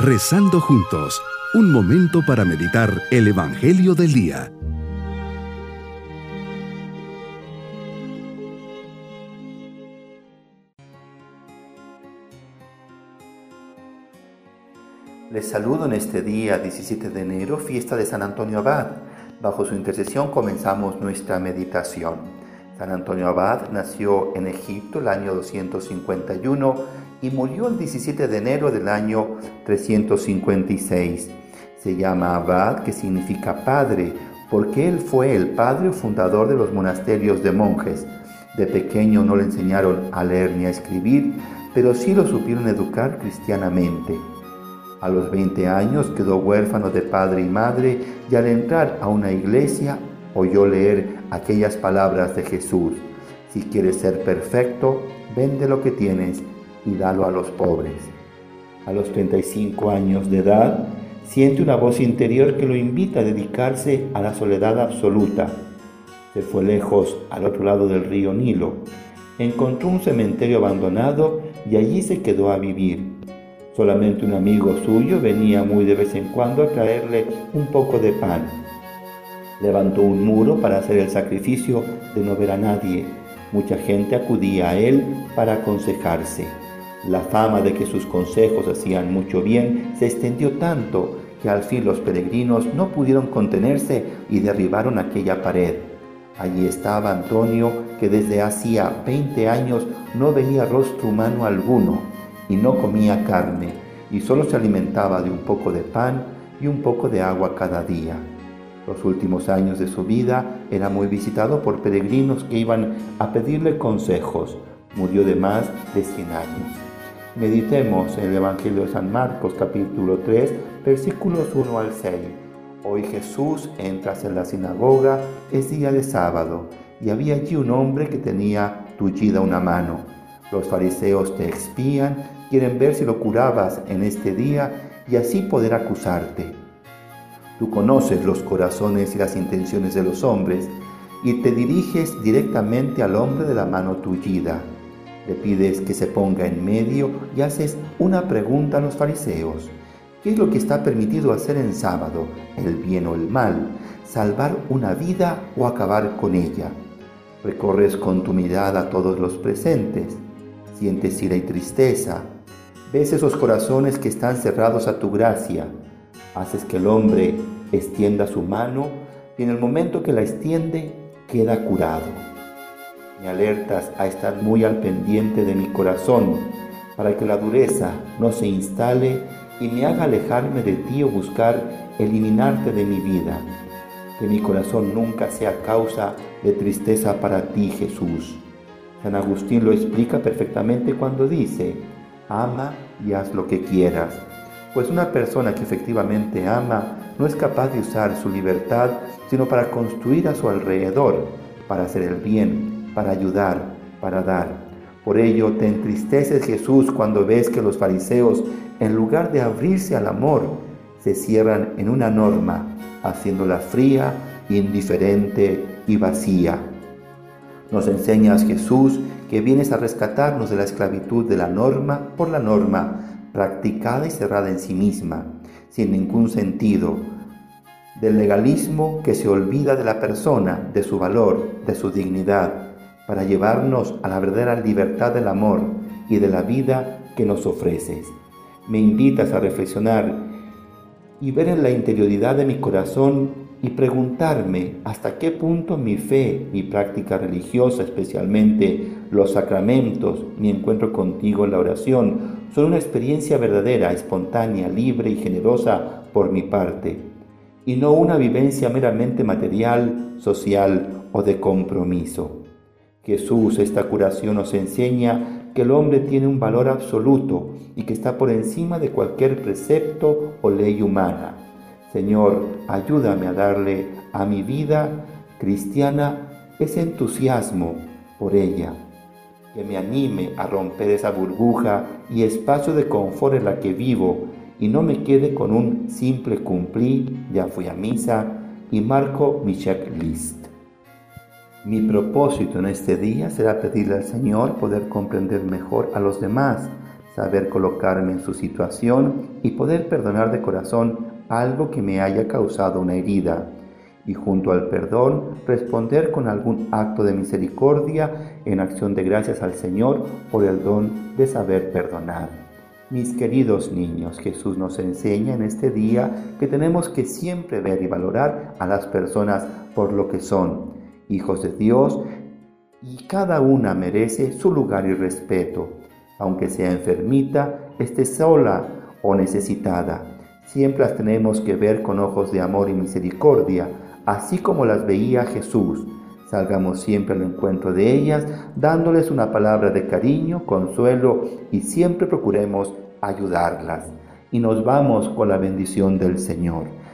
Rezando juntos, un momento para meditar el Evangelio del Día. Les saludo en este día 17 de enero, fiesta de San Antonio Abad. Bajo su intercesión comenzamos nuestra meditación. San Antonio Abad nació en Egipto el año 251 y murió el 17 de enero del año 356. Se llama Abad, que significa padre, porque él fue el padre fundador de los monasterios de monjes. De pequeño no le enseñaron a leer ni a escribir, pero sí lo supieron educar cristianamente. A los 20 años quedó huérfano de padre y madre y al entrar a una iglesia oyó leer aquellas palabras de Jesús. Si quieres ser perfecto, vende lo que tienes y dalo a los pobres. A los 35 años de edad, siente una voz interior que lo invita a dedicarse a la soledad absoluta. Se fue lejos al otro lado del río Nilo. Encontró un cementerio abandonado y allí se quedó a vivir. Solamente un amigo suyo venía muy de vez en cuando a traerle un poco de pan. Levantó un muro para hacer el sacrificio de no ver a nadie. Mucha gente acudía a él para aconsejarse. La fama de que sus consejos hacían mucho bien se extendió tanto que al fin los peregrinos no pudieron contenerse y derribaron aquella pared. Allí estaba Antonio, que desde hacía 20 años no veía rostro humano alguno y no comía carne, y solo se alimentaba de un poco de pan y un poco de agua cada día. Los últimos años de su vida era muy visitado por peregrinos que iban a pedirle consejos. Murió de más de 100 años. Meditemos en el Evangelio de San Marcos capítulo 3 versículos 1 al 6. Hoy Jesús entras en la sinagoga, es día de sábado, y había allí un hombre que tenía tullida una mano. Los fariseos te expían quieren ver si lo curabas en este día y así poder acusarte. Tú conoces los corazones y las intenciones de los hombres y te diriges directamente al hombre de la mano tullida. Le pides que se ponga en medio y haces una pregunta a los fariseos. ¿Qué es lo que está permitido hacer en sábado? ¿El bien o el mal? ¿Salvar una vida o acabar con ella? Recorres con tu mirada a todos los presentes. Sientes ira y tristeza, Ves esos corazones que están cerrados a tu gracia. Haces que el hombre extienda su mano y en el momento que la extiende queda curado. Me alertas a estar muy al pendiente de mi corazón para que la dureza no se instale y me haga alejarme de ti o buscar eliminarte de mi vida. Que mi corazón nunca sea causa de tristeza para ti, Jesús. San Agustín lo explica perfectamente cuando dice, ama y haz lo que quieras. Pues una persona que efectivamente ama no es capaz de usar su libertad sino para construir a su alrededor, para hacer el bien, para ayudar, para dar. Por ello te entristeces Jesús cuando ves que los fariseos, en lugar de abrirse al amor, se cierran en una norma, haciéndola fría, indiferente y vacía. Nos enseñas Jesús que vienes a rescatarnos de la esclavitud de la norma por la norma, practicada y cerrada en sí misma, sin ningún sentido, del legalismo que se olvida de la persona, de su valor, de su dignidad, para llevarnos a la verdadera libertad del amor y de la vida que nos ofreces. Me invitas a reflexionar y ver en la interioridad de mi corazón y preguntarme hasta qué punto mi fe, mi práctica religiosa, especialmente los sacramentos, mi encuentro contigo en la oración, son una experiencia verdadera, espontánea, libre y generosa por mi parte, y no una vivencia meramente material, social o de compromiso. Jesús, esta curación nos enseña que el hombre tiene un valor absoluto y que está por encima de cualquier precepto o ley humana Señor, ayúdame a darle a mi vida cristiana ese entusiasmo por ella, que me anime a romper esa burbuja y espacio de confort en la que vivo y no me quede con un simple cumplí, ya fui a misa y marco mi checklist. Mi propósito en este día será pedirle al Señor poder comprender mejor a los demás, saber colocarme en su situación y poder perdonar de corazón algo que me haya causado una herida y junto al perdón responder con algún acto de misericordia en acción de gracias al Señor por el don de saber perdonar. Mis queridos niños, Jesús nos enseña en este día que tenemos que siempre ver y valorar a las personas por lo que son, hijos de Dios, y cada una merece su lugar y respeto, aunque sea enfermita, esté sola o necesitada. Siempre las tenemos que ver con ojos de amor y misericordia, así como las veía Jesús. Salgamos siempre al encuentro de ellas, dándoles una palabra de cariño, consuelo y siempre procuremos ayudarlas. Y nos vamos con la bendición del Señor.